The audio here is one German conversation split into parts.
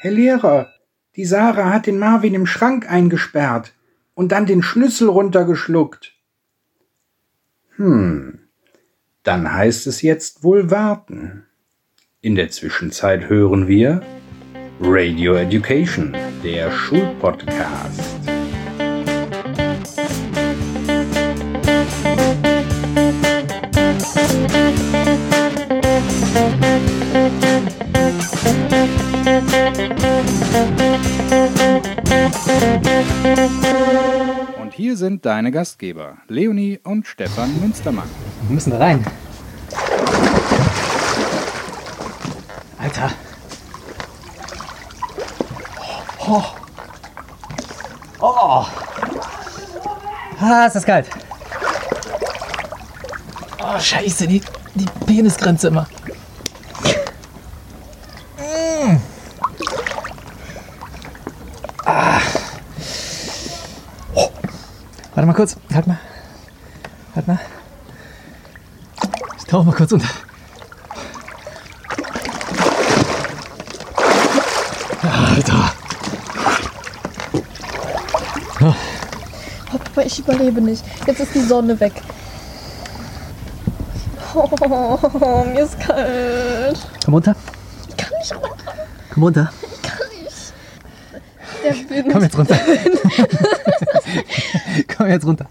Herr Lehrer, die Sarah hat den Marvin im Schrank eingesperrt und dann den Schlüssel runtergeschluckt. Hm, dann heißt es jetzt wohl warten. In der Zwischenzeit hören wir Radio Education, der Schulpodcast. Und hier sind deine Gastgeber, Leonie und Stefan Münstermann. Wir müssen da rein. Alter. Oh. Oh. Ah, ist das kalt. Oh, scheiße, die, die Penisgrenze immer. Mm. Ah. Oh. Warte mal kurz, halt mal. Halt mal. Ich tauche mal kurz unter. Alter. Aber ich überlebe nicht. Jetzt ist die Sonne weg. Oh, mir ist kalt. Komm runter. Ich kann nicht runter. Komm runter. Ich kann nicht. Der Wind. Komm jetzt runter. Komm jetzt runter.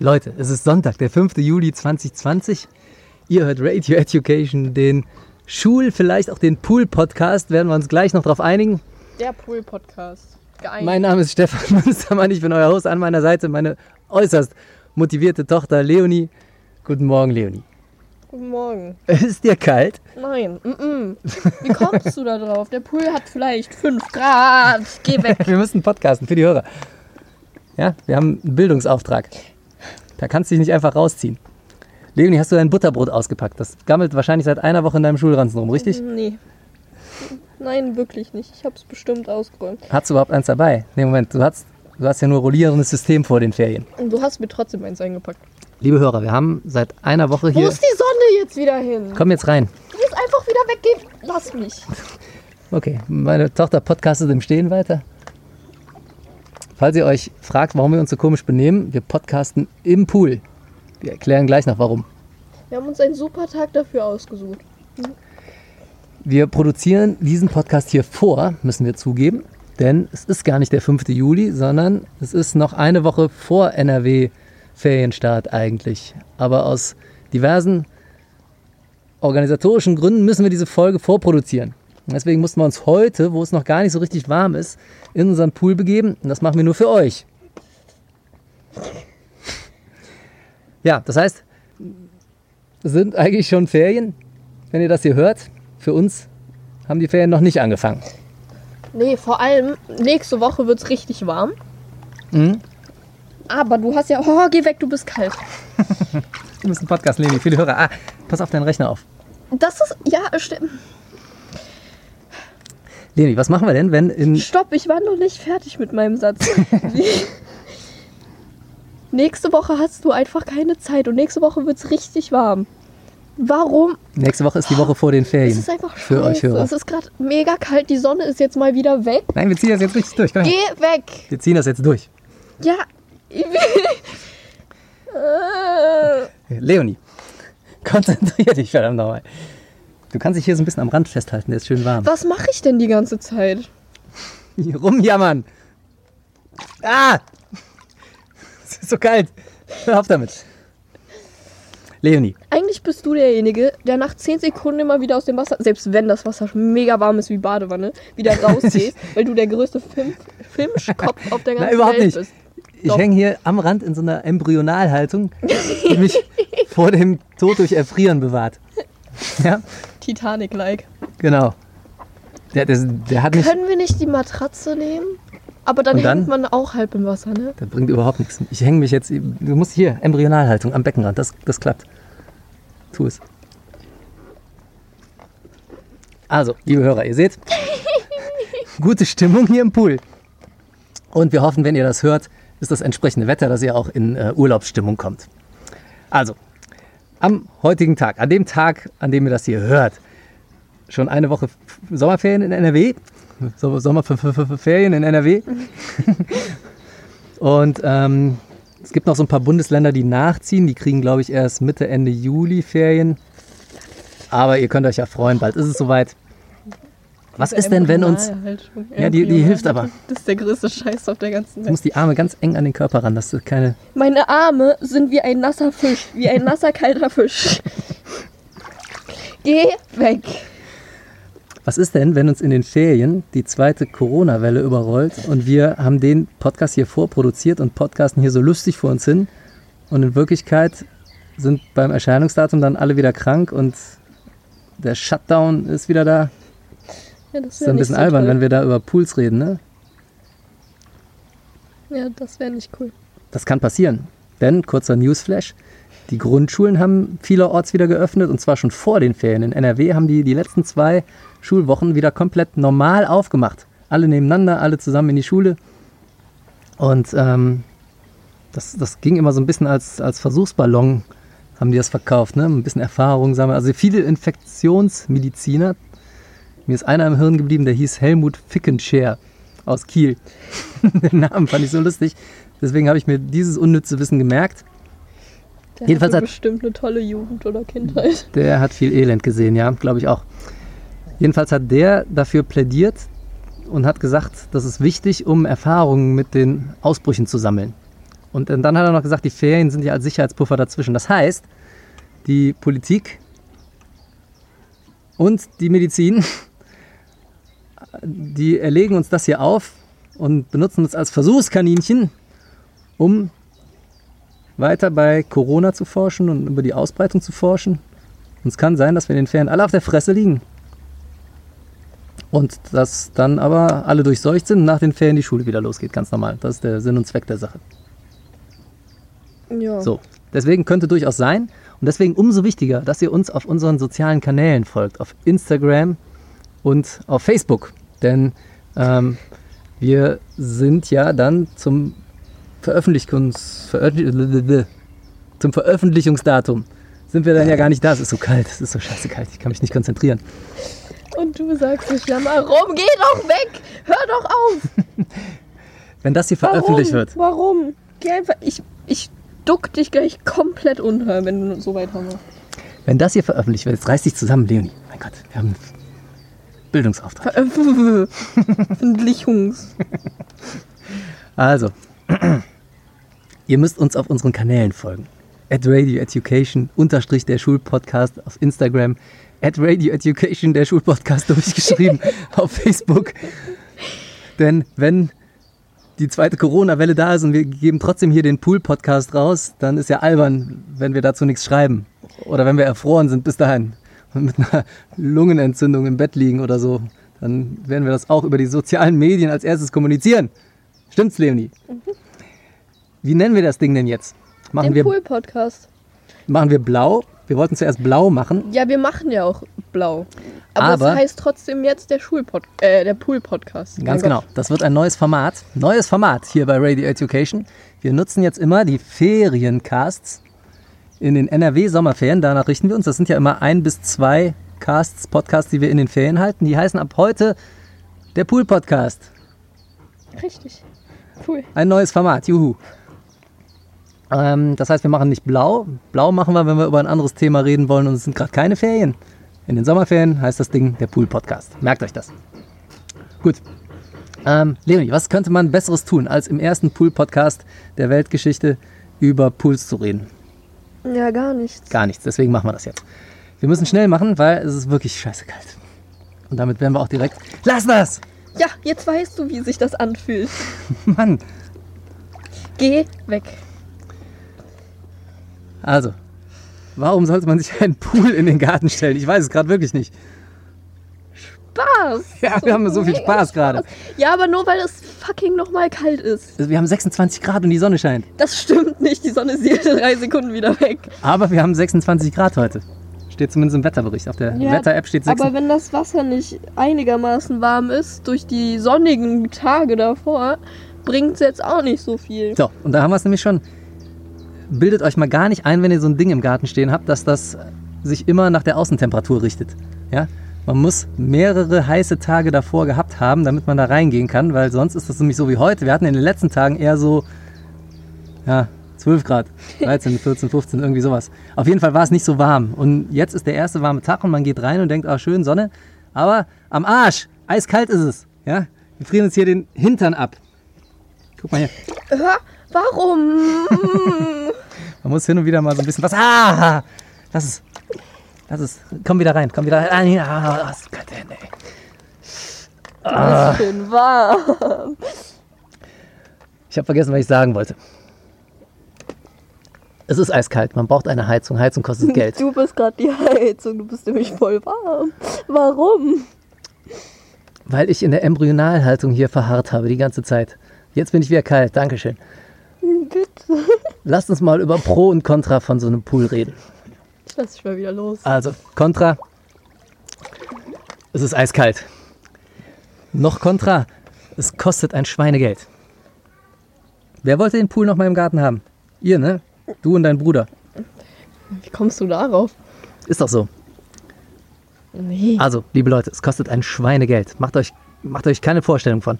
Leute, es ist Sonntag, der 5. Juli 2020. Ihr hört Radio Education, den Schul-, vielleicht auch den Pool-Podcast. Werden wir uns gleich noch drauf einigen. Der Pool-Podcast. Mein Name ist Stefan Münstermann, ich bin euer Host. An meiner Seite meine äußerst motivierte Tochter Leonie. Guten Morgen, Leonie. Guten Morgen. Ist dir kalt? Nein. Mm -mm. Wie kommst du da drauf? Der Pool hat vielleicht 5 Grad. Geh weg. Wir müssen podcasten für die Hörer. Ja, wir haben einen Bildungsauftrag. Da kannst du dich nicht einfach rausziehen. Leonie, hast du dein Butterbrot ausgepackt? Das gammelt wahrscheinlich seit einer Woche in deinem Schulranzen rum, richtig? Nee. Nein, wirklich nicht. Ich habe es bestimmt ausgeräumt. Hast du überhaupt eins dabei? Nee, Moment, du hast, du hast ja nur rollierendes System vor den Ferien. Und du hast mir trotzdem eins eingepackt. Liebe Hörer, wir haben seit einer Woche Wo hier. ist die Sonne jetzt wieder hin? Komm jetzt rein. Du musst einfach wieder weggehen. Lass mich. Okay, meine Tochter podcastet im Stehen weiter. Falls ihr euch fragt, warum wir uns so komisch benehmen, wir podcasten im Pool. Wir erklären gleich noch warum. Wir haben uns einen super Tag dafür ausgesucht. Wir produzieren diesen Podcast hier vor, müssen wir zugeben, denn es ist gar nicht der 5. Juli, sondern es ist noch eine Woche vor NRW-Ferienstart eigentlich. Aber aus diversen organisatorischen Gründen müssen wir diese Folge vorproduzieren. Und deswegen mussten wir uns heute, wo es noch gar nicht so richtig warm ist, in unseren Pool begeben. Und das machen wir nur für euch. Ja, das heißt, es sind eigentlich schon Ferien, wenn ihr das hier hört. Für uns haben die Ferien noch nicht angefangen. Nee, vor allem nächste Woche wird es richtig warm. Mhm. Aber du hast ja. Oh, geh weg, du bist kalt. Du musst einen Podcast nehmen, viele Hörer. Ah, pass auf deinen Rechner auf. Das ist. Ja, stimmt. Leni, was machen wir denn, wenn in. Stopp, ich war noch nicht fertig mit meinem Satz. Nächste Woche hast du einfach keine Zeit und nächste Woche wird es richtig warm. Warum? Nächste Woche ist die Woche vor den Es Ferien. ist einfach Für euch scheiße. Hörer. Es ist gerade mega kalt, die Sonne ist jetzt mal wieder weg. Nein, wir ziehen das jetzt richtig durch. Komm her. Geh weg! Wir ziehen das jetzt durch. Ja. Ich will- Äh, Leonie, konzentrier dich verdammt nochmal. Du kannst dich hier so ein bisschen am Rand festhalten, der ist schön warm. Was mache ich denn die ganze Zeit? Hier rumjammern. Ah! Es ist so kalt. Hör auf damit. Leonie, Eigentlich bist du derjenige, der nach 10 Sekunden immer wieder aus dem Wasser, selbst wenn das Wasser mega warm ist wie Badewanne, wieder rausgehst, weil du der größte Film Filmschkopf auf der ganzen Nein, überhaupt Welt nicht. bist. Ich hänge hier am Rand in so einer Embryonalhaltung, die mich vor dem Tod durch Erfrieren bewahrt. Ja, Titanic-like. genau. Der, der, der hat mich. Können wir nicht die Matratze nehmen? Aber dann, dann? hängt man auch halb im Wasser, ne? Das bringt überhaupt nichts. Ich hänge mich jetzt. Du musst hier, Embryonalhaltung am Beckenrand. Das, das klappt. Tu es. Also, liebe Hörer, ihr seht, gute Stimmung hier im Pool. Und wir hoffen, wenn ihr das hört, ist das entsprechende Wetter, dass ihr auch in äh, Urlaubsstimmung kommt. Also, Am heutigen Tag, an dem Tag, an dem ihr das hier hört, schon eine Woche Sommerferien in NRW. So- Sommerferien in NRW. Und ähm, es gibt noch so ein paar Bundesländer, die nachziehen. Die kriegen, glaube ich, erst Mitte, Ende Juli Ferien. Aber ihr könnt euch ja freuen, bald ist es soweit. Was ist denn, wenn uns. Embryonalhaltung. Ja, die- die hilft aber. Das ist der größte Scheiß auf der ganzen Du Welt. musst die Arme ganz eng an den Körper ran, dass du keine. Meine Arme sind wie ein nasser Fisch, wie ein nasser, kalter Fisch. Geh weg. Was ist denn, wenn uns in den Ferien die zweite Corona-Welle überrollt und wir haben den Podcast hier vorproduziert und podcasten hier so lustig vor uns hin und in Wirklichkeit sind beim Erscheinungsdatum dann alle wieder krank und der Shutdown ist wieder da. Ja, das ist ein bisschen so albern, toll. wenn wir da über Pools reden, ne? Ja, das wäre nicht cool. Das kann passieren. Denn, kurzer Newsflash, die Grundschulen haben vielerorts wieder geöffnet und zwar schon vor den Ferien. In NRW haben die die letzten zwei Schulwochen wieder komplett normal aufgemacht. Alle nebeneinander, alle zusammen in die Schule. Und ähm, das, das ging immer so ein bisschen als, als Versuchsballon, haben die das verkauft. Ne? Ein bisschen Erfahrung sammeln. Also viele Infektionsmediziner. Mir ist einer im Hirn geblieben, der hieß Helmut Fickenshare aus Kiel. Den Namen fand ich so lustig. Deswegen habe ich mir dieses unnütze Wissen gemerkt. Der Jedenfalls hat- bestimmt eine tolle Jugend oder Kindheit. Der hat viel Elend gesehen, ja, glaube ich auch. Jedenfalls hat der dafür plädiert und hat gesagt, das ist wichtig, um Erfahrungen mit den Ausbrüchen zu sammeln. Und dann hat er noch gesagt, die Ferien sind ja als Sicherheitspuffer dazwischen. Das heißt, die Politik und die Medizin, die erlegen uns das hier auf und benutzen uns als Versuchskaninchen, um weiter bei Corona zu forschen und über die Ausbreitung zu forschen. Und es kann sein, dass wir in den Ferien alle auf der Fresse liegen. Und dass dann aber alle durchseucht sind und nach den Ferien die Schule wieder losgeht, ganz normal. Das ist der Sinn und Zweck der Sache. Ja. So, deswegen könnte durchaus sein und deswegen umso wichtiger, dass ihr uns auf unseren sozialen Kanälen folgt, auf Instagram und auf Facebook. Denn ähm, wir sind ja dann zum Veröffentlichungs Veröffentlich zum Veröffentlichungsdatum sind wir dann ja gar nicht da. Es ist so kalt, es ist so scheiße kalt, ich kann mich nicht konzentrieren. Und du sagst nicht jammer rum, geh doch weg! Hör doch auf! Wenn das hier Warum? veröffentlicht wird, Warum? Geh einfach. Ich, ich duck dich gleich komplett unter, wenn du so weitermachst. wenn das hier veröffentlicht wird, jetzt reiß dich zusammen, Leonie. Mein Gott, wir haben Bildungsauftrag. Veröffentlichungs. Also, ihr müsst uns auf unseren Kanälen folgen. At Radio Education, unterstrich der Schulpodcast auf Instagram. At Radio Education, der Schulpodcast durchgeschrieben auf Facebook. Denn wenn die zweite Corona-Welle da ist und wir geben trotzdem hier den Pool-Podcast raus, dann ist ja albern, wenn wir dazu nichts schreiben. Oder wenn wir erfroren sind bis dahin mit einer Lungenentzündung im Bett liegen oder so. Dann werden wir das auch über die sozialen Medien als erstes kommunizieren. Stimmt's, Leonie? Wie nennen wir das Ding denn jetzt? Machen Den wir, Pool-Podcast. machen wir blau? Wir wollten zuerst blau machen. Ja, wir machen ja auch blau. Aber, Aber- es heißt trotzdem jetzt der Schulpod äh, der Pool-Podcast. Ganz genau. Das wird ein neues Format. Neues Format hier bei Radio Education. Wir nutzen jetzt immer die Feriencasts in den NRW-Sommerferien. Danach richten wir uns. Das sind ja immer ein bis zwei Casts, Podcasts, die wir in den Ferien halten. Die heißen ab heute der Pool-Podcast. Richtig. Cool. Ein neues Format. Juhu. Ähm, das heißt, wir machen nicht blau. Blau machen wir, wenn wir über ein anderes Thema reden wollen und es sind gerade keine Ferien. In den Sommerferien heißt das Ding der Pool-Podcast. Merkt euch das. Gut. Ähm, Leonie, was könnte man Besseres tun, als im ersten Pool-Podcast der Weltgeschichte über Pools zu reden? Ja, gar nichts. Gar nichts. Deswegen machen wir das jetzt. Wir müssen schnell machen, weil es ist wirklich scheiße kalt. Und damit werden wir auch direkt. Lass das! Ja, jetzt weißt du, wie sich das anfühlt. Mann! Geh weg. Also, warum sollte man sich einen Pool in den Garten stellen? Ich weiß es gerade wirklich nicht. Spaß. Ja, wir haben so viel Spaß gerade. Ja, aber nur weil es fucking nochmal kalt ist. Also wir haben 26 Grad und die Sonne scheint. Das stimmt nicht. Die Sonne ist jede drei Sekunden wieder weg. Aber wir haben 26 Grad heute. Steht zumindest im Wetterbericht. Auf der Ja, Wetter-App steht 26 Aber wenn das Wasser nicht einigermaßen warm ist, durch die sonnigen Tage davor, bringt es jetzt auch nicht so viel. So, und da haben wir es nämlich schon. bildet euch mal gar nicht ein, wenn ihr so ein Ding im Garten stehen habt, dass das sich immer nach der Außentemperatur richtet. Ja? Man muss mehrere heiße Tage davor gehabt haben, damit man da reingehen kann, weil sonst ist das nämlich so wie heute. Wir hatten in den letzten Tagen eher so ja, 12 Grad, 13, 14, 15, irgendwie sowas. Auf jeden Fall war es nicht so warm. Und jetzt ist der erste warme Tag und man geht rein und denkt, ah, schön, Sonne. Aber am Arsch, eiskalt ist es. Ja? Wir frieren uns hier den Hintern ab. Guck mal hier. Hör, warum? Man muss hin und wieder mal so ein bisschen was. Ah! Das ist. Das ist. Komm wieder rein, komm wieder rein. Ah, ah, kalte Hände, ey. Das ist schön warm. Ich habe vergessen, was ich sagen wollte. Es ist eiskalt, man braucht eine Heizung. Heizung kostet Geld. Du bist gerade die Heizung, du bist nämlich voll warm. Warum? Weil ich in der Embryonalhaltung hier verharrt habe die ganze Zeit. Jetzt bin ich wieder kalt, Dankeschön. Bitte. Lasst uns mal über Pro und Contra von so einem Pool reden. Dich mal wieder los. Also, Contra. Es ist eiskalt. Noch Contra. Es kostet ein Schweinegeld. Wer wollte den Pool noch mal im Garten haben? Ihr, ne? Du und dein Bruder. Wie kommst du darauf? Ist doch so. Nee. Also, liebe Leute, es kostet ein Schweinegeld. Macht euch, macht euch keine Vorstellung von.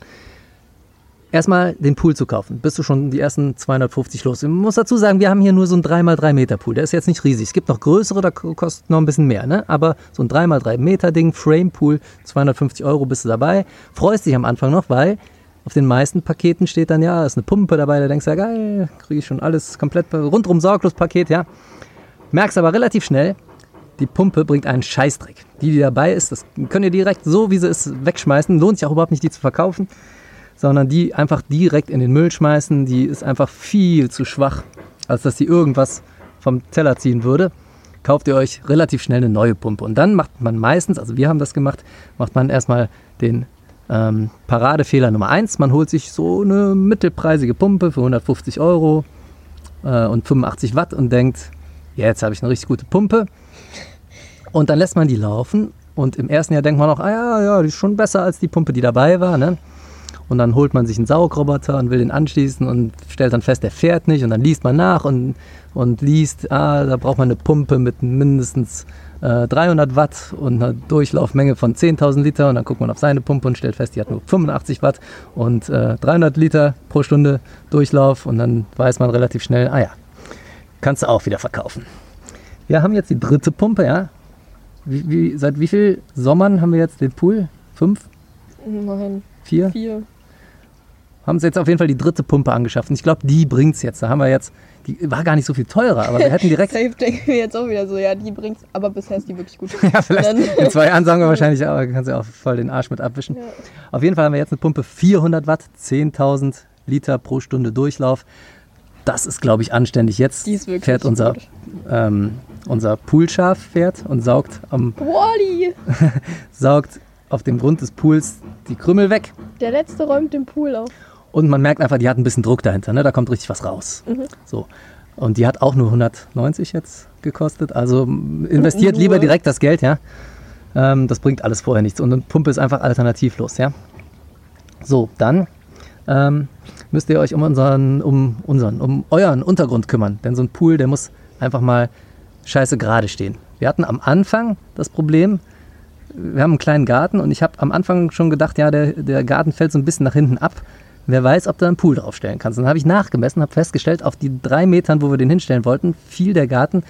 Erstmal den Pool zu kaufen. Bist du schon die ersten 250 los. Ich muss dazu sagen, wir haben hier nur so einen 3x3 Meter Pool. Der ist jetzt nicht riesig. Es gibt noch größere, da kostet noch ein bisschen mehr. Ne? Aber so ein 3x3 Meter Ding, Frame Pool, 250 Euro bist du dabei. Freust dich am Anfang noch, weil auf den meisten Paketen steht dann, ja, ist eine Pumpe dabei. Da denkst du, ja geil, kriege ich schon alles komplett rundrum sorglos Paket, ja. Merkst aber relativ schnell, die Pumpe bringt einen Scheißdreck. Die, die dabei ist, das könnt ihr direkt so, wie sie ist, wegschmeißen. Lohnt sich auch überhaupt nicht, die zu verkaufen, sondern die einfach direkt in den Müll schmeißen. Die ist einfach viel zu schwach, als dass sie irgendwas vom Teller ziehen würde. Kauft ihr euch relativ schnell eine neue Pumpe. Und dann macht man meistens, also wir haben das gemacht, macht man erstmal den ähm, Paradefehler Nummer 1. Man holt sich so eine mittelpreisige Pumpe für 150 Euro äh, und 85 Watt und denkt, jetzt habe ich eine richtig gute Pumpe. Und dann lässt man die laufen und im ersten Jahr denkt man auch, ah ja, ja, die ist schon besser als die Pumpe, die dabei war. Ne? Und dann holt man sich einen Saugroboter und will den anschließen und stellt dann fest, der fährt nicht. Und dann liest man nach und, und liest, ah, da braucht man eine Pumpe mit mindestens äh, 300 Watt und einer Durchlaufmenge von 10.000 Liter. Und dann guckt man auf seine Pumpe und stellt fest, die hat nur 85 Watt und äh, 300 Liter pro Stunde Durchlauf. Und dann weiß man relativ schnell, ah ja, kannst du auch wieder verkaufen. Wir haben jetzt die dritte Pumpe, ja. Wie, wie, seit wie vielen Sommern haben wir jetzt den Pool? Fünf? Nein, Vier? vier. Haben uns jetzt auf jeden Fall die dritte Pumpe angeschafft. Und ich glaube, die bringt es jetzt. Da haben wir jetzt, die war gar nicht so viel teurer, aber wir hätten direkt, Safe denken wir jetzt auch wieder so, ja, die bringt's, aber bisher ist die wirklich gut. ja, vielleicht in zwei Jahren sagen wir wahrscheinlich, aber kannst du auch voll den Arsch mit abwischen. Ja. Auf jeden Fall haben wir jetzt eine Pumpe 400 Watt, 10.000 Liter pro Stunde Durchlauf. Das ist, glaube ich, anständig. Jetzt fährt unser, ähm, unser Poolschaf fährt und saugt, am, Wally! saugt auf dem Grund des Pools die Krümmel weg. Der letzte räumt den Pool auf. Und man merkt einfach, die hat ein bisschen Druck dahinter. Ne? Da kommt richtig was raus. So. Und die hat auch nur 190 jetzt gekostet. Also investiert lieber direkt das Geld, ja. Ähm, das bringt alles vorher nichts. Und eine Pumpe ist einfach alternativlos, ja. So, dann ähm, müsst ihr euch um unseren, um unseren, um euren Untergrund kümmern. Denn so ein Pool, der muss einfach mal scheiße gerade stehen. Wir hatten am Anfang das Problem, wir haben einen kleinen Garten und ich habe am Anfang schon gedacht, ja, der, der Garten fällt so ein bisschen nach hinten ab. Wer weiß, ob du einen Pool draufstellen kannst. Und dann habe ich nachgemessen, habe festgestellt, auf die drei Metern, wo wir den hinstellen wollten, fiel der Garten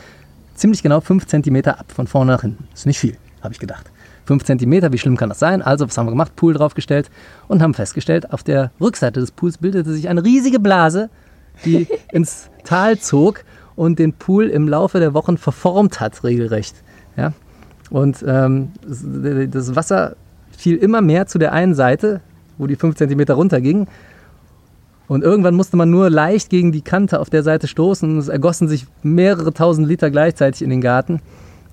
ziemlich genau fünf Zentimeter ab, von vorne nach hinten. Ist nicht viel, habe ich gedacht. Fünf Zentimeter, wie schlimm kann das sein? Also, was haben wir gemacht? Pool draufgestellt und haben festgestellt, auf der Rückseite des Pools bildete sich eine riesige Blase, die ins Tal zog und den Pool im Laufe der Wochen verformt hat, regelrecht. Ja? Und ähm, das- Wasser fiel immer mehr zu der einen Seite, wo die 5 cm runterging. Und irgendwann musste man nur leicht gegen die Kante auf der Seite stoßen. Es ergossen sich mehrere tausend Liter gleichzeitig in den Garten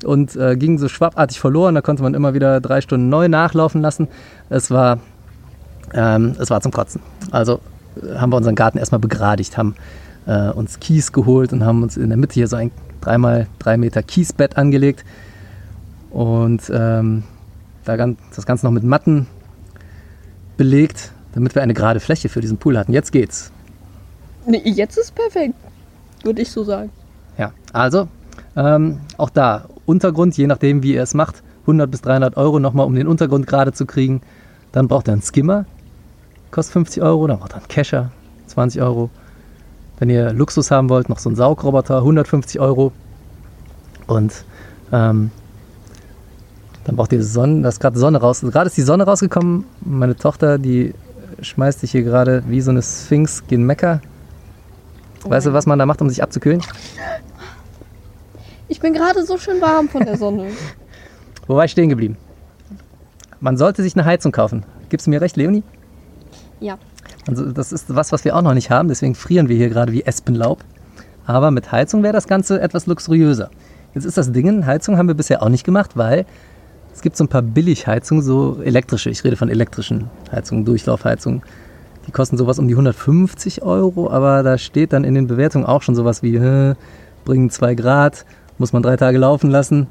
und äh, ging so schwappartig verloren. Da konnte man immer wieder drei Stunden neu nachlaufen lassen. Es war, ähm, es war zum Kotzen. Also äh, haben wir unseren Garten erstmal begradigt, haben äh, uns Kies geholt und haben uns in der Mitte hier so ein 3x3 Meter Kiesbett angelegt und ähm, das Ganze noch mit Matten belegt, damit wir eine gerade Fläche für diesen Pool hatten. Jetzt geht's. Nee, jetzt ist perfekt. Würde ich so sagen. Ja, also ähm, auch da Untergrund, je nachdem wie ihr es macht, 100 bis 300 Euro nochmal, um den Untergrund gerade zu kriegen. Dann braucht ihr einen Skimmer, kostet 50 Euro. Dann braucht ihr einen Kescher, 20 Euro. Wenn ihr Luxus haben wollt, noch so einen Saugroboter, 150 Euro. Und ähm, dann braucht ihr Sonne, da ist gerade Sonne raus. Gerade ist die Sonne rausgekommen. Meine Tochter, die schmeißt sich hier gerade wie so eine Sphinx gen Mecker. Weißt du, was man da macht, um sich abzukühlen? Ich bin gerade so schön warm von der Sonne. Wo war ich stehen geblieben? Man sollte sich eine Heizung kaufen. Gibst du mir recht, Leonie? ja. Also das ist was, was wir auch noch nicht haben, deswegen frieren wir hier gerade wie Espenlaub. Aber mit Heizung wäre das Ganze etwas luxuriöser. Jetzt ist das Ding, Heizung haben wir bisher auch nicht gemacht, weil es gibt so ein paar Billigheizungen, so elektrische. Ich rede von elektrischen Heizungen, Durchlaufheizungen. Die kosten sowas um die 150 Euro, aber da steht dann in den Bewertungen auch schon sowas wie, bringen 2 Grad, muss man drei Tage laufen lassen,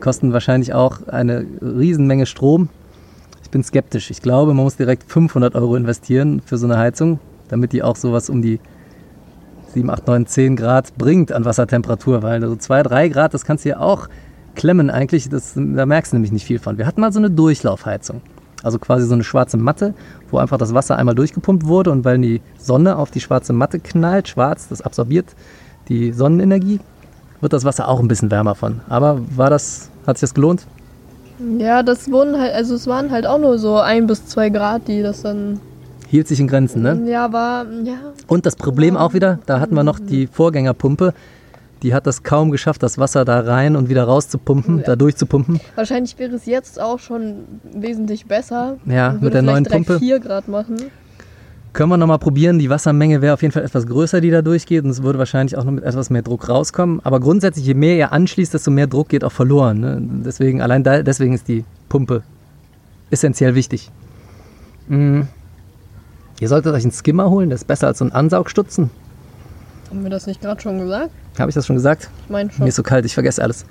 kosten wahrscheinlich auch eine Riesenmenge Strom. Ich bin skeptisch. Ich glaube, man muss direkt 500 Euro investieren für so eine Heizung, damit die auch sowas um die 7, 8, 9, 10 Grad bringt an Wassertemperatur, weil so 2, 3 Grad, das kannst du ja auch klemmen eigentlich, das, da merkst du nämlich nicht viel von. Wir hatten mal so eine Durchlaufheizung, also quasi so eine schwarze Matte, wo einfach das Wasser einmal durchgepumpt wurde und weil die Sonne auf die schwarze Matte knallt, schwarz, das absorbiert die Sonnenenergie, wird das Wasser auch ein bisschen wärmer von. Aber war das, hat sich das gelohnt? Ja, das wurden halt, also es waren halt auch nur so ein bis zwei Grad, die das dann. Hielt sich in Grenzen, ne? Ja, war, ja. Und das Problem auch wieder, da hatten wir noch die Vorgängerpumpe, die hat das kaum geschafft, das Wasser da rein und wieder rauszupumpen, Ja. da durchzupumpen. Wahrscheinlich wäre es jetzt auch schon wesentlich besser. Ja, mit der neuen Pumpe. vier Grad machen. Können wir nochmal probieren. Die Wassermenge wäre auf jeden Fall etwas größer, die da durchgeht. Und es würde wahrscheinlich auch noch mit etwas mehr Druck rauskommen. Aber grundsätzlich, je mehr ihr anschließt, desto mehr Druck geht auch verloren. Ne? Deswegen, allein da, deswegen ist die Pumpe essentiell wichtig. Mm. Ihr solltet euch einen Skimmer holen, der ist besser als so ein Ansaugstutzen. Haben wir das nicht gerade schon gesagt? Habe ich das schon gesagt? Ich meine schon. Mir ist so kalt, ich vergesse alles.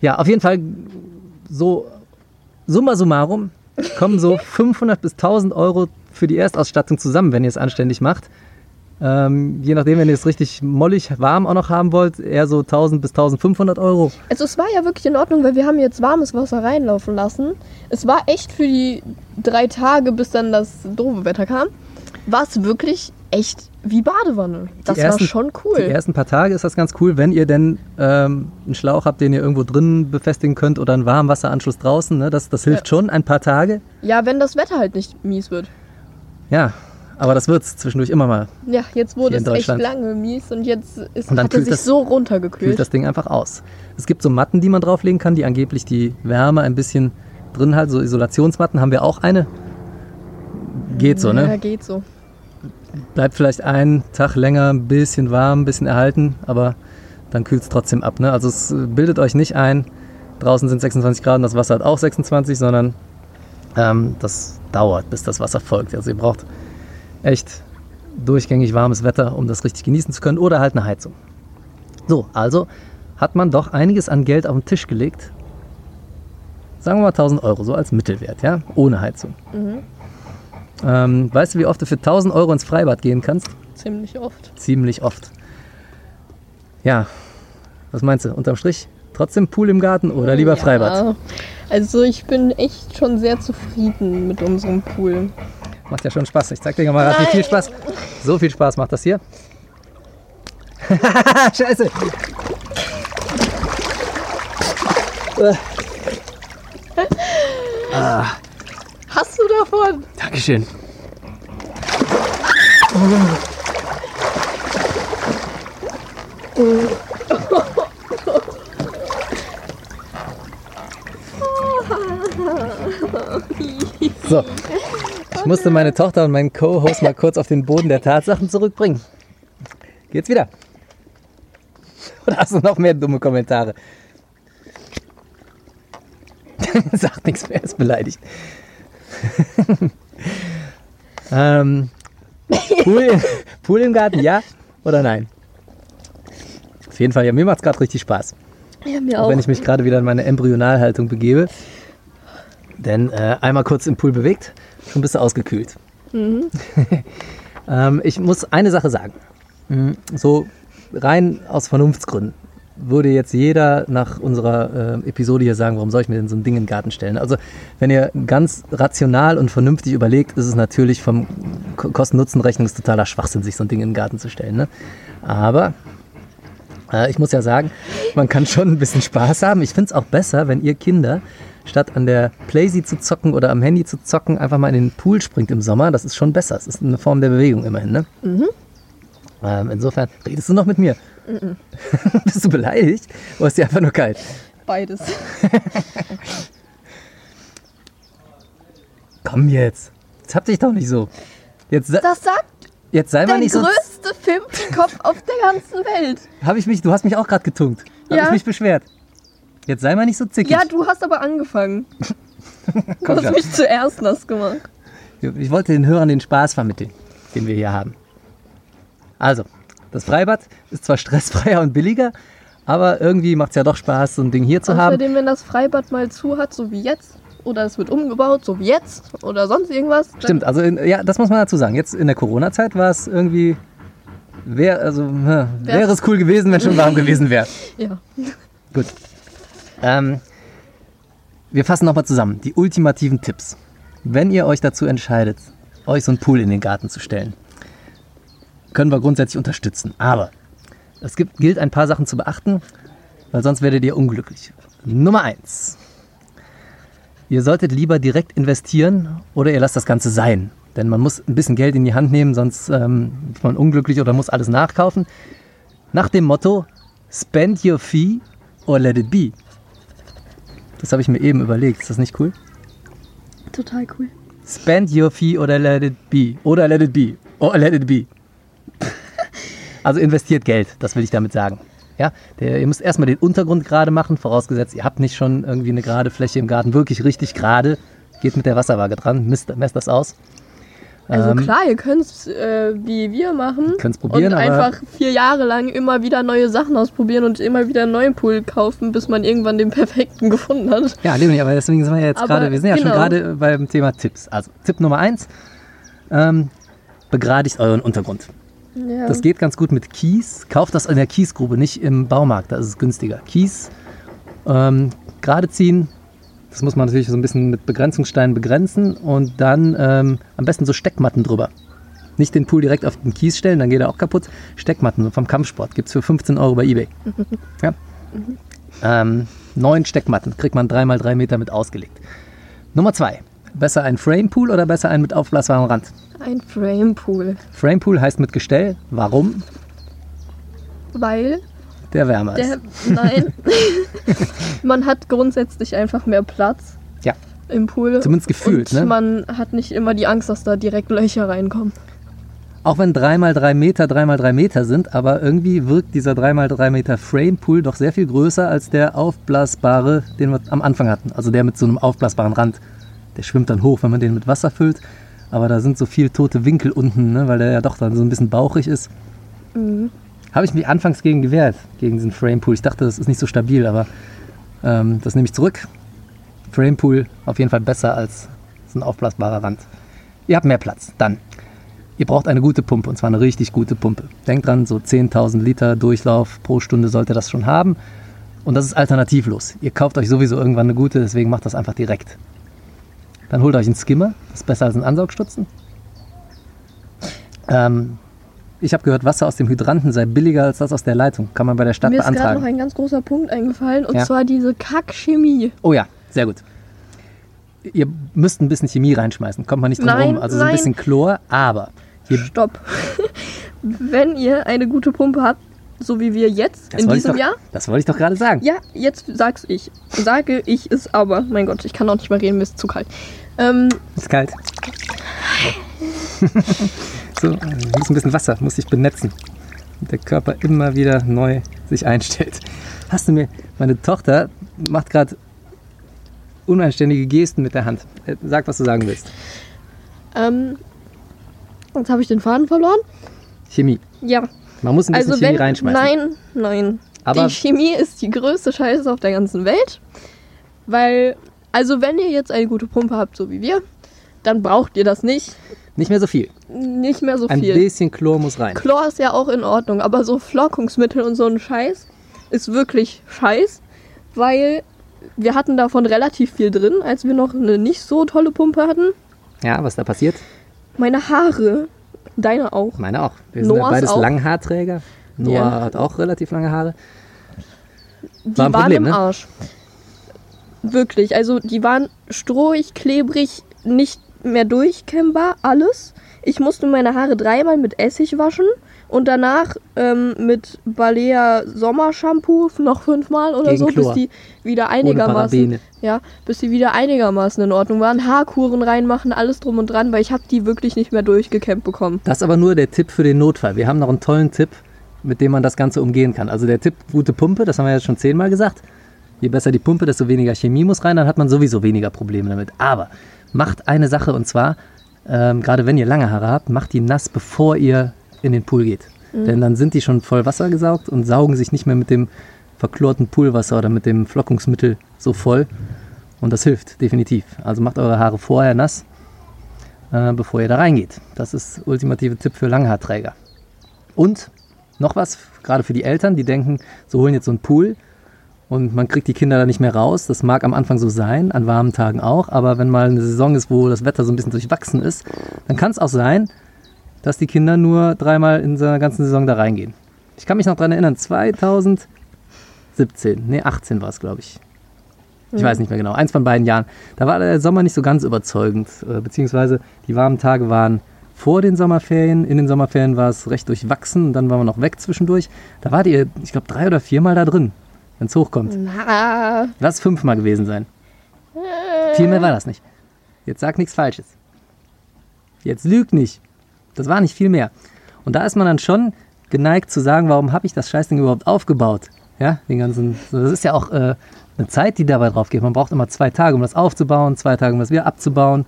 Ja, auf jeden Fall, so summa summarum, kommen so 500 bis 1000 Euro für die Erstausstattung zusammen, wenn ihr es anständig macht. Ähm, je nachdem, wenn ihr es richtig mollig warm auch noch haben wollt, eher so 1000 bis 1500 Euro. Also es war ja wirklich in Ordnung, weil wir haben jetzt warmes Wasser reinlaufen lassen. Es war echt für die drei Tage, bis dann das doofe Wetter kam, war es wirklich echt wie Badewanne. Das ersten- war schon Die cool. ersten paar Tage ist das ganz cool, wenn ihr denn ähm, einen Schlauch habt, den ihr irgendwo drin befestigen könnt oder einen Warmwasseranschluss draußen. Ne? Das, das hilft schon ein paar Tage. Ja, wenn das Wetter halt nicht mies wird. Ja, aber das wird es zwischendurch immer mal. Ja, jetzt wurde es echt lange mies und jetzt ist, Und dann hat er kühlt sich das- so kühlt runtergekühlt. das Ding einfach aus. Es gibt so Matten, die man drauflegen kann, die angeblich die Wärme ein bisschen drin halten. So Isolationsmatten haben wir auch eine. Geht so, Ja, ne? geht so. Bleibt vielleicht einen Tag länger ein bisschen warm, ein bisschen erhalten, aber dann kühlt es trotzdem ab. Ne? Also es äh, bildet euch nicht ein, draußen sind 26 Grad und das Wasser hat auch 26, sondern ähm, das dauert, bis das Wasser folgt. Also ihr braucht echt durchgängig warmes Wetter, um das richtig genießen zu können oder halt eine Heizung. So, also hat man doch einiges an Geld auf den Tisch gelegt. Sagen wir mal 1000 Euro, so als Mittelwert, ja, ohne Heizung. Ähm, weißt du, wie oft du für 1000 Euro ins Freibad gehen kannst? Ziemlich oft. Ziemlich oft. Ja, was meinst du? Unterm Strich? Trotzdem Pool im Garten oder lieber Freibad? Ja, also ich bin echt schon sehr zufrieden mit unserem Pool. Macht ja schon Spaß. Ich zeig dir mal grad, wie viel Spaß. So viel Spaß macht das hier. Scheiße. Du davon? Dankeschön. So, ich musste meine Tochter und meinen Co-Host mal kurz auf den Boden der Tatsachen zurückbringen. Geht's wieder? Oder hast du noch mehr dumme Kommentare? Sagt nichts mehr, ist beleidigt. ähm, Pool, Pool im Garten, ja oder nein? Auf jeden Fall, ja, mir macht es gerade richtig Spaß. Ja, mir Auch auch. wenn ich mich gerade wieder in meine Embryonalhaltung begebe. Denn äh, einmal kurz im Pool bewegt, schon bist du ausgekühlt. ähm, ich muss eine Sache sagen. Mm, So rein aus Vernunftsgründen würde jetzt jeder nach unserer äh, Episode hier sagen, warum soll ich mir denn so ein Ding in den Garten stellen? Also wenn ihr ganz rational und vernünftig überlegt, ist es natürlich vom Ko- Kosten-Nutzen-Rechnung totaler Schwachsinn, sich so ein Ding in den Garten zu stellen. Ne? Aber äh, ich muss ja sagen, man kann schon ein bisschen Spaß haben. Ich finde es auch besser, wenn ihr Kinder statt an der Playsee zu zocken oder am Handy zu zocken, einfach mal in den Pool springt im Sommer. Das ist schon besser. Es ist eine Form der Bewegung immerhin. Ne? Ähm, insofern, redest du noch mit mir? Bist du beleidigt? Oder ist dir einfach nur kalt? Beides. Komm jetzt. Jetzt hab dich doch nicht so. Jetzt, Das sagt jetzt sei mal der nicht so. größte Filmkopf auf der ganzen Welt. Hab ich mich, du hast mich auch gerade getunkt. Hab Ja. ich mich beschwert. Jetzt sei mal nicht so zickig. Ja, du hast aber angefangen. Du hast schon. mich zuerst nass gemacht. Ich wollte den Hörern den Spaß vermitteln, den wir hier haben. Also, das Freibad ist zwar stressfreier und billiger, aber irgendwie macht es ja doch Spaß, so ein Ding hier zu haben. Außerdem, wenn das Freibad mal zu hat, so wie jetzt, oder es wird umgebaut, so wie jetzt, oder sonst irgendwas. Stimmt, also in, ja, das muss man dazu sagen. Jetzt in der Corona-Zeit war es irgendwie, wär, also, äh, wäre es cool gewesen, wenn schon warm gewesen wäre. Ja. Gut. Ähm, wir fassen nochmal zusammen. Die ultimativen Tipps. Wenn ihr euch dazu entscheidet, euch so einen Pool in den Garten zu stellen, können wir grundsätzlich unterstützen. Aber es gibt, gilt ein paar Sachen zu beachten, weil sonst werdet ihr unglücklich. Nummer eins. Ihr solltet lieber direkt investieren oder ihr lasst das Ganze sein. Denn man muss ein bisschen Geld in die Hand nehmen, sonst ähm, ist man unglücklich oder muss alles nachkaufen. Nach dem Motto, spend your fee or let it be. Das habe ich mir eben überlegt. Ist das nicht cool? Total cool. Spend your fee oder let it be. Oder let it be. Or let it be. Also investiert Geld, das will ich damit sagen. Ja, der, ihr müsst erstmal den Untergrund gerade machen, vorausgesetzt, ihr habt nicht schon irgendwie eine gerade Fläche im Garten, wirklich richtig gerade. Geht mit der Wasserwaage dran, misst, messt das aus. Also Ähm, klar, ihr könnt es äh, wie wir machen. Könnt's probieren, Und aber- einfach vier Jahre lang immer wieder neue Sachen ausprobieren und immer wieder einen neuen Pool kaufen, bis man irgendwann den perfekten gefunden hat. Ja, Leonie, aber deswegen sind wir ja jetzt gerade, wir sind ja schon genau. gerade beim Thema Tipps. Also Tipp Nummer eins, ähm, begradigt euren Untergrund. Ja. Das geht ganz gut mit Kies. Kauft das in der Kiesgrube, nicht im Baumarkt, da ist es günstiger. Kies ähm, gerade ziehen, das muss man natürlich so ein bisschen mit Begrenzungssteinen begrenzen und dann ähm, am besten so Steckmatten drüber. Nicht den Pool direkt auf den Kies stellen, dann geht er auch kaputt. Steckmatten vom Kampfsport gibt es für 15 Euro bei Ebay. Ja. Ähm, neun Steckmatten kriegt man 3x3 Meter mit ausgelegt. Nummer zwei. Besser ein Frame-Pool oder besser ein mit aufblasbarem Rand? Ein Frame-Pool. Frame-Pool heißt mit Gestell. Warum? Weil Der wärmer ist. der. Nein. man hat grundsätzlich einfach mehr Platz Ja. im Pool. Zumindest gefühlt, und ne? Man hat nicht immer die Angst, dass da direkt Löcher reinkommen. Auch wenn 3x3 Meter 3x3 Meter sind, aber irgendwie wirkt dieser 3x3 Meter Frame-Pool doch sehr viel größer als der aufblasbare, den wir am Anfang hatten. Also der mit so einem aufblasbaren Rand. Der schwimmt dann hoch, wenn man den mit Wasser füllt. Aber da sind so viel tote Winkel unten, ne, weil der ja doch dann so ein bisschen bauchig ist. Habe ich mich anfangs gegen gewehrt, gegen diesen Frame-Pool. Ich dachte, das ist nicht so stabil, aber ähm, das nehme ich zurück. Frame-Pool auf jeden Fall besser als so ein aufblasbarer Rand. Ihr habt mehr Platz. Dann Ihr braucht eine gute Pumpe und zwar eine richtig gute Pumpe. Denkt dran, so 10.000 Liter Durchlauf pro Stunde sollte das schon haben. Und das ist alternativlos. Ihr kauft euch sowieso irgendwann eine gute, deswegen macht das einfach direkt. Dann holt euch einen Skimmer, das ist besser als ein Ansaugstutzen. Ähm, ich habe gehört, Wasser aus dem Hydranten sei billiger als das aus der Leitung. Kann man bei der Stadt Mir ist gerade noch beantragen. ein ganz großer Punkt eingefallen und Ja. zwar diese Kackchemie. Oh ja, sehr gut. Ihr müsst ein bisschen Chemie reinschmeißen, kommt man nicht drum Nein, rum. Also so ein nein. bisschen Chlor, aber Stopp. Wenn ihr eine gute Pumpe habt, so wie wir jetzt Das in ich diesem doch, Jahr, Das wollte ich doch gerade sagen. Ja, jetzt sag's ich. Sage ich es aber. Mein Gott, ich kann auch nicht mehr reden, mir ist zu kalt. Ähm, Ist kalt. so, äh, muss ein bisschen Wasser, muss sich benetzen. Und der Körper immer wieder neu sich einstellt. Hast du mir, meine Tochter macht gerade unanständige Gesten mit der Hand. Äh, Sag, was du sagen willst. ähm, jetzt habe ich den Faden verloren. Chemie. Ja, Man muss ein bisschen also Chemie wenn. reinschmeißen. Nein, nein. Aber- die Chemie ist die größte Scheiße auf der ganzen Welt. Weil, also wenn ihr jetzt eine gute Pumpe habt, so wie wir, dann braucht ihr das nicht. Nicht mehr so viel. Nicht mehr so Ein viel. bisschen Chlor muss rein. Chlor ist ja auch in Ordnung, aber so Flockungsmittel und so ein Scheiß ist wirklich Scheiß, weil wir hatten davon relativ viel drin, als wir noch eine nicht so tolle Pumpe hatten. Ja, was da passiert? Meine Haare, deine auch. Meine auch. Wir sind ja Noahs beides auch. Langhaarträger. Noah Ja. hat auch relativ lange Haare. Die War ein waren Problem, im ne? Arsch. Wirklich, also die waren strohig, klebrig, nicht mehr durchkämmbar, alles. Ich musste meine Haare dreimal mit Essig waschen und danach ähm, mit Balea Sommershampoo noch fünfmal oder Gegen so, Chlor. bis die wieder einigermaßen, ja, bis die wieder einigermaßen in Ordnung waren. Haarkuren reinmachen, alles drum und dran, weil ich habe die wirklich nicht mehr durchgekämmt bekommen. Das ist aber nur der Tipp für den Notfall. Wir haben noch einen tollen Tipp, mit dem man das Ganze umgehen kann. Also der Tipp, gute Pumpe, das haben wir jetzt schon zehnmal gesagt. Je besser die Pumpe, desto weniger Chemie muss rein, dann hat man sowieso weniger Probleme damit. Aber macht eine Sache und zwar, ähm, gerade wenn ihr lange Haare habt, macht die nass, bevor ihr in den Pool geht. Denn dann sind die schon voll Wasser gesaugt und saugen sich nicht mehr mit dem verchlorten Poolwasser oder mit dem Flockungsmittel so voll. Und das hilft definitiv. Also macht eure Haare vorher nass, äh, bevor ihr da reingeht. Das ist ultimative Tipp für Langhaarträger. Und noch was, gerade für die Eltern, die denken, sie holen jetzt so einen Pool und man kriegt die Kinder da nicht mehr raus. Das mag am Anfang so sein, an warmen Tagen auch, aber wenn mal eine Saison ist, wo das Wetter so ein bisschen durchwachsen ist, dann kann es auch sein, dass die Kinder nur dreimal in so einer ganzen Saison da reingehen. Ich kann mich noch daran erinnern, 2017, nee, 18 war es, glaube ich. Ich weiß nicht mehr genau, eins von beiden Jahren. Da war der Sommer nicht so ganz überzeugend, äh, beziehungsweise die warmen Tage waren vor den Sommerferien. In den Sommerferien war es recht durchwachsen und dann waren wir noch weg zwischendurch. Da wart ihr, ich glaube, drei oder viermal da drin, wenn es hochkommt. Na, Lass es fünfmal gewesen sein. Viel mehr war das nicht. Jetzt sag nichts Falsches. Jetzt lüg nicht. Das war nicht viel mehr. Und da ist man dann schon geneigt zu sagen, warum habe ich das Scheißding überhaupt aufgebaut? Ja, den ganzen. Das ist ja auch äh, eine Zeit, die dabei drauf geht. Man braucht immer zwei Tage, um das aufzubauen, zwei Tage, um das wieder abzubauen.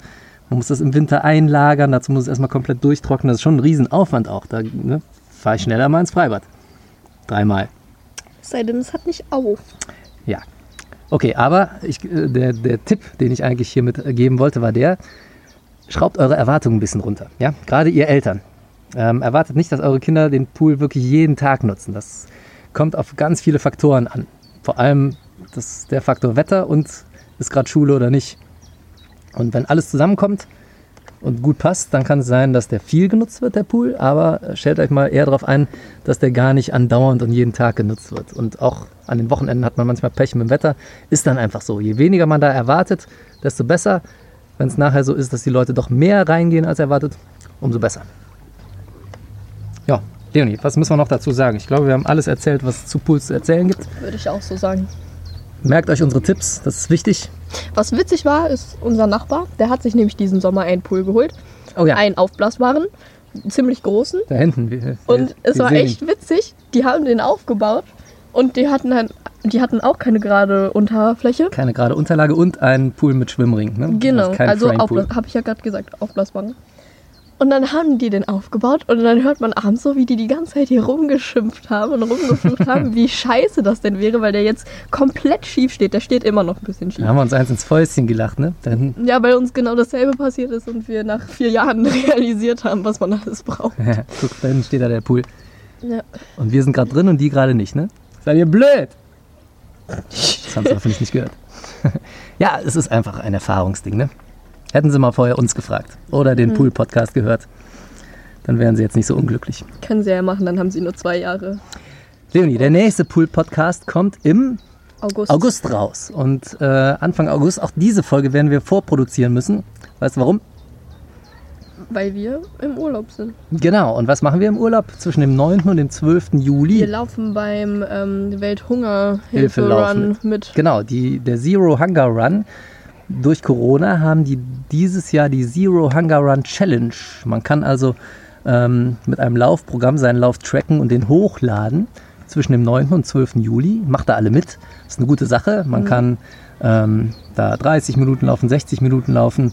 Man muss das im Winter einlagern, dazu muss es erstmal komplett durchtrocknen. Das ist schon ein Riesenaufwand auch. Da ne, fahre ich schneller mal ins Freibad. Dreimal. Sei denn, es hat nicht auf. Ja. Okay, aber ich, äh, der, der Tipp, den ich eigentlich hiermit äh, geben wollte, war der, schraubt eure Erwartungen ein bisschen runter. Ja? Gerade ihr Eltern. Ähm, erwartet nicht, dass eure Kinder den Pool wirklich jeden Tag nutzen. Das kommt auf ganz viele Faktoren an. Vor allem das, der Faktor Wetter und ist gerade Schule oder nicht. Und wenn alles zusammenkommt und gut passt, dann kann es sein, dass der viel genutzt wird, der Pool. Aber äh, stellt euch mal eher darauf ein, dass der gar nicht andauernd und jeden Tag genutzt wird. Und auch an den Wochenenden hat man manchmal Pech mit dem Wetter. Ist dann einfach so. Je weniger man da erwartet, desto besser. Wenn es nachher so ist, dass die Leute doch mehr reingehen als erwartet, umso besser. Ja, Leonie, was müssen wir noch dazu sagen? Ich glaube, wir haben alles erzählt, was es zu Pools zu erzählen gibt. Würde ich auch so sagen. Merkt euch unsere Tipps, das ist wichtig. Was witzig war, ist unser Nachbar, der hat sich nämlich diesen Sommer einen Pool geholt. Oh ja, Einen aufblasbaren, ziemlich großen. da hinten. Wir, wir, Und es wir war ihn. echt witzig. Die haben den aufgebaut und die hatten, dann, die hatten auch keine gerade Unterfläche. Keine gerade Unterlage und ein Pool mit Schwimmring. Ne? Genau, also Frame-Pool. habe ich ja gerade gesagt, aufblasbaren. Und dann haben die den aufgebaut und dann hört man abends so, wie die die ganze Zeit hier rumgeschimpft haben und rumgeflucht haben, wie scheiße das denn wäre, weil der jetzt komplett schief steht. Der steht immer noch ein bisschen schief. Da haben wir uns eins ins Fäustchen gelacht, ne? Da hinten. Ja, weil uns genau dasselbe passiert ist und wir nach vier Jahren realisiert haben, was man alles braucht. Guck, da hinten steht da der Pool. Ja. Und wir sind gerade drin und die gerade nicht, ne? Seid ihr blöd? Das haben sie hoffentlich nicht gehört. ja, es ist einfach ein Erfahrungsding, ne? Hätten sie mal vorher uns gefragt oder den Pool-Podcast gehört, dann wären sie jetzt nicht so unglücklich. Können sie ja machen, dann haben sie nur zwei Jahre. Leonie, der nächste Pool-Podcast kommt im August. August raus. Und äh, Anfang August, auch diese Folge werden wir vorproduzieren müssen. Weißt du warum? Weil wir im Urlaub sind. Genau. Und was machen wir im Urlaub? Zwischen dem 9. und dem 12. Juli. Wir laufen beim ähm, Welthungerhilfe-Run mit. Genau, die, der Zero Hunger Run. Durch Corona haben die dieses Jahr die Zero Hunger Run Challenge. Man kann also ähm, mit einem Laufprogramm seinen Lauf tracken und den hochladen zwischen dem 9. und 12. Juli. Macht da alle mit. Das ist eine gute Sache. Man kann ähm, da 30 Minuten laufen, 60 Minuten laufen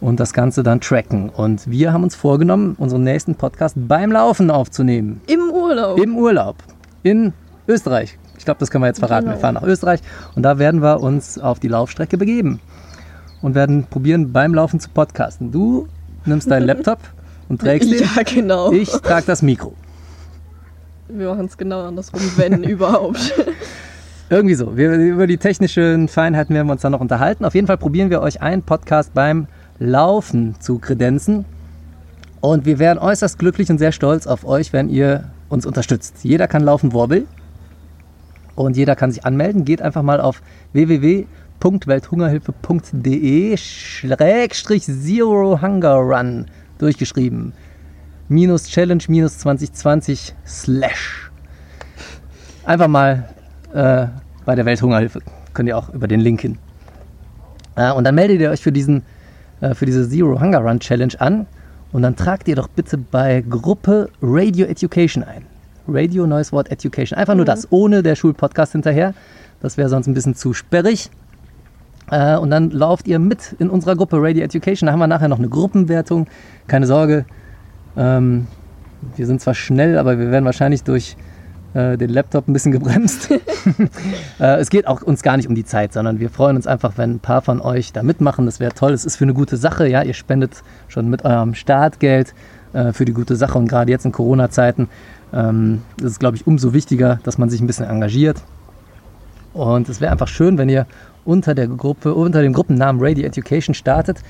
und das Ganze dann tracken. Und wir haben uns vorgenommen, unseren nächsten Podcast beim Laufen aufzunehmen. Im Urlaub. Im Urlaub in Österreich. Ich glaube, das können wir jetzt verraten. Genau. Wir fahren nach Österreich und da werden wir uns auf die Laufstrecke begeben und werden probieren, beim Laufen zu podcasten. Du nimmst deinen Laptop und trägst den. Ja, genau. Ich trage das Mikro. Wir machen es genau andersrum, wenn überhaupt. Irgendwie so. Wir, über die technischen Feinheiten werden wir uns dann noch unterhalten. Auf jeden Fall probieren wir euch einen Podcast beim Laufen zu kredenzen. Und wir wären äußerst glücklich und sehr stolz auf euch, wenn ihr uns unterstützt. Jeder kann laufen, wo will. Und jeder kann sich anmelden. Geht einfach mal auf www.welthungerhilfe.de Schrägstrich Zero Hunger Run durchgeschrieben. Minus Challenge minus 2020 slash. Einfach mal äh, bei der Welthungerhilfe. Könnt ihr auch über den Link hin. Äh, und dann meldet ihr euch für, diesen, äh, für diese Zero Hunger Run Challenge an. Und dann tragt ihr doch bitte bei Gruppe Radio Education ein. Radio, neues Wort Education. Einfach nur das, ohne der Schulpodcast hinterher. Das wäre sonst ein bisschen zu sperrig. Äh, und dann lauft ihr mit in unserer Gruppe Radio Education. Da haben wir nachher noch eine Gruppenwertung. Keine Sorge. Ähm, wir sind zwar schnell, aber wir werden wahrscheinlich durch äh, den Laptop ein bisschen gebremst. äh, es geht auch uns gar nicht um die Zeit, sondern wir freuen uns einfach, wenn ein paar von euch da mitmachen. Das wäre toll. Es ist für eine gute Sache. Ja, ihr spendet schon mit eurem Startgeld äh, für die gute Sache und gerade jetzt in Corona-Zeiten ähm, ist es, glaube ich, umso wichtiger, dass man sich ein bisschen engagiert. Und es wäre einfach schön, wenn ihr unter der Gruppe, unter dem Gruppennamen Radio Education startet.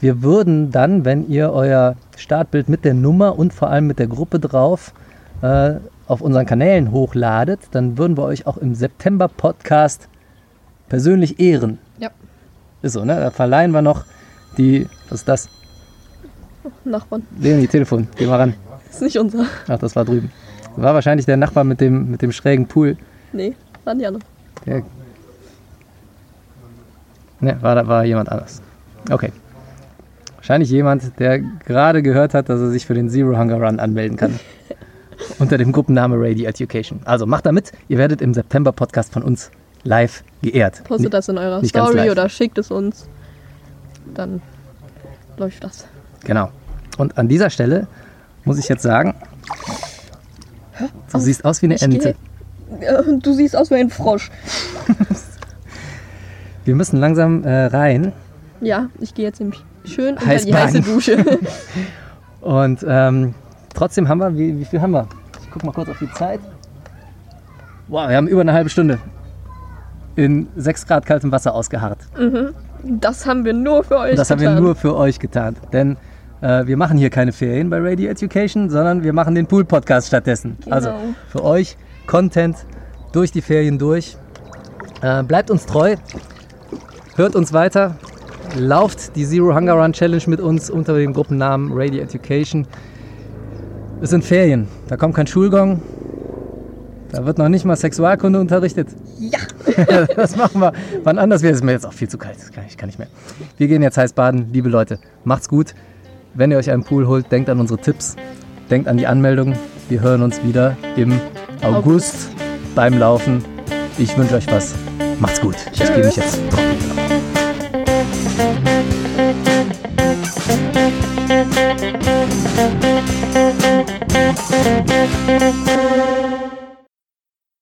Wir würden dann, wenn ihr euer Startbild mit der Nummer und vor allem mit der Gruppe drauf äh, auf unseren Kanälen hochladet, dann würden wir euch auch im September-Podcast persönlich ehren. Ja. Ist so, ne? Da verleihen wir noch die, was ist das? Nachbarn. Leonie, Telefon, geh mal ran. Ist nicht unser. Ach, das war drüben. War wahrscheinlich der Nachbar mit dem, mit dem schrägen Pool. Nee, waren die anderen. Der ne, war, war jemand anders. Okay. Wahrscheinlich jemand, der gerade gehört hat, dass er sich für den Zero Hunger Run anmelden kann. Unter dem Gruppenname Radio Education. Also macht da mit. Ihr werdet im September-Podcast von uns live geehrt. Postet das in eurer nicht Story oder schickt es uns. Dann läuft das. Genau. Und an dieser Stelle muss ich jetzt sagen, du siehst aus wie eine Ente. Äh, Du siehst aus wie ein Frosch. Wir müssen langsam äh, rein. Ja, ich gehe jetzt nämlich schön unter Heiß die heiße. Dusche. Und ähm, trotzdem haben wir, wie, wie viel haben wir? Ich guck mal kurz auf die Zeit. Wow, wir haben über eine halbe Stunde in 6 Grad kaltem Wasser ausgeharrt. Das haben wir nur für euch Und das haben getan. wir nur für euch getan. Denn äh, wir machen hier keine Ferien bei Radio Education, sondern wir machen den Pool-Podcast stattdessen. Genau. Also für euch Content durch die Ferien durch. Äh, bleibt uns treu, hört uns weiter, lauft die Zero Hunger Run Challenge mit uns unter dem Gruppennamen Radio Education. Es sind Ferien, da kommt kein Schulgong, da wird noch nicht mal Sexualkunde unterrichtet. Ja. das machen wir. Wann anders wäre es mir jetzt auch viel zu kalt. Das kann ich, kann nicht mehr. Wir gehen jetzt heiß baden. Liebe Leute, macht's gut. Wenn ihr euch einen Pool holt, denkt an unsere Tipps. Denkt an die Anmeldung. Wir hören uns wieder im August beim Laufen. Ich wünsche euch was. Macht's gut. Ich Tschüss. gehe mich jetzt